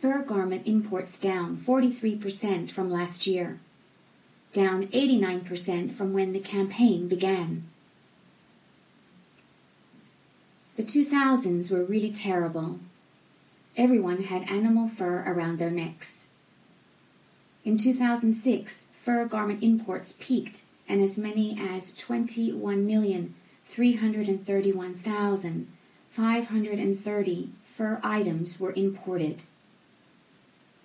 Fur garment imports down 43% from last year, down 89% from when the campaign began. The 2000s were really terrible. Everyone had animal fur around their necks. In 2006, fur garment imports peaked and as many as 21,331,530 fur items were imported.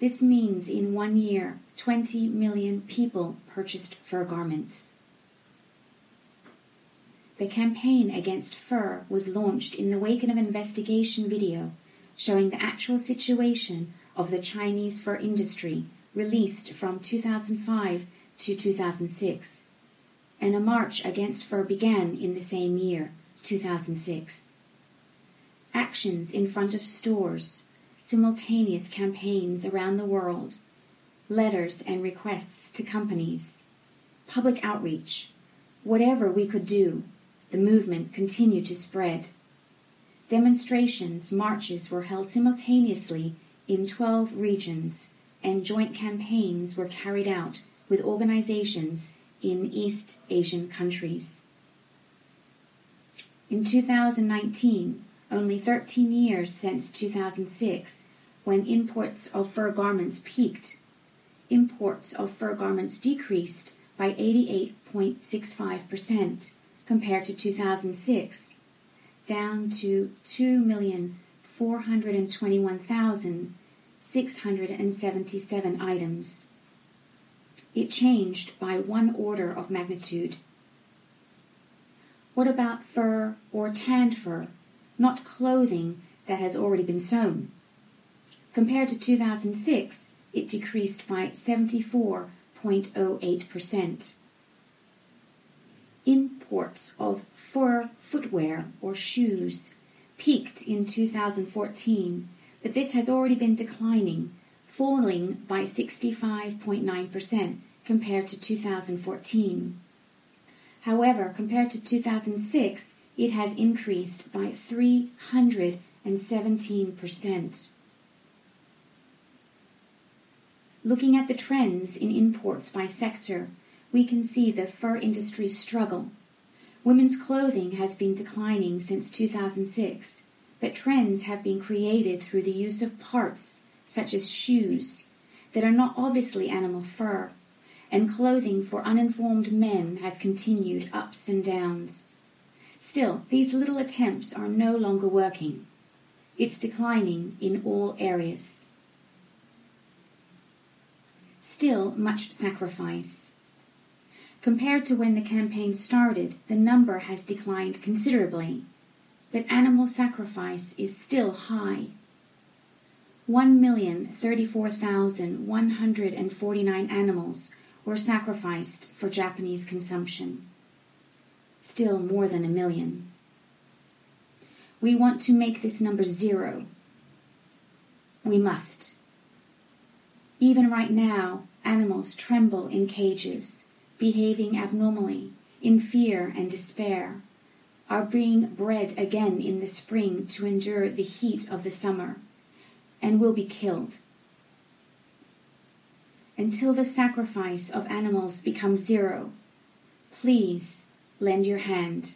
This means in one year, 20 million people purchased fur garments. The campaign against fur was launched in the wake of an investigation video showing the actual situation of the Chinese fur industry released from 2005 to 2006. And a march against fur began in the same year, 2006. Actions in front of stores, simultaneous campaigns around the world, letters and requests to companies, public outreach, whatever we could do, the movement continued to spread. Demonstrations, marches were held simultaneously in 12 regions, and joint campaigns were carried out with organizations in East Asian countries. In 2019, only 13 years since 2006, when imports of fur garments peaked, imports of fur garments decreased by 88.65% compared to 2006, down to 2,421,677 items. It changed by one order of magnitude. What about fur or tanned fur, not clothing that has already been sewn? Compared to 2006, it decreased by 74.08%. Imports of fur footwear or shoes peaked in 2014, but this has already been declining, falling by 65.9% compared to 2014. However, compared to 2006, it has increased by 317%. Looking at the trends in imports by sector, we can see the fur industry's struggle. Women's clothing has been declining since 2006, but trends have been created through the use of parts, such as shoes, that are not obviously animal fur, and clothing for uninformed men has continued ups and downs. Still, these little attempts are no longer working. It's declining in all areas. Still, much sacrifice. Compared to when the campaign started, the number has declined considerably, but animal sacrifice is still high. 1,034,149 animals were sacrificed for Japanese consumption. Still more than a million. We want to make this number zero. We must. Even right now, animals tremble in cages behaving abnormally, in fear and despair, are being bred again in the spring to endure the heat of the summer, and will be killed. Until the sacrifice of animals becomes zero, please lend your hand.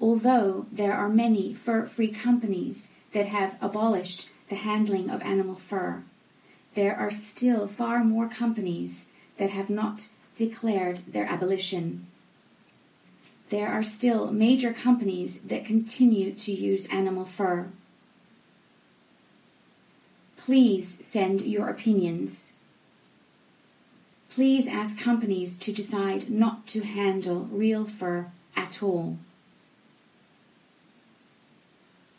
Although there are many fur free companies that have abolished the handling of animal fur, there are still far more companies that have not declared their abolition. There are still major companies that continue to use animal fur. Please send your opinions. Please ask companies to decide not to handle real fur at all.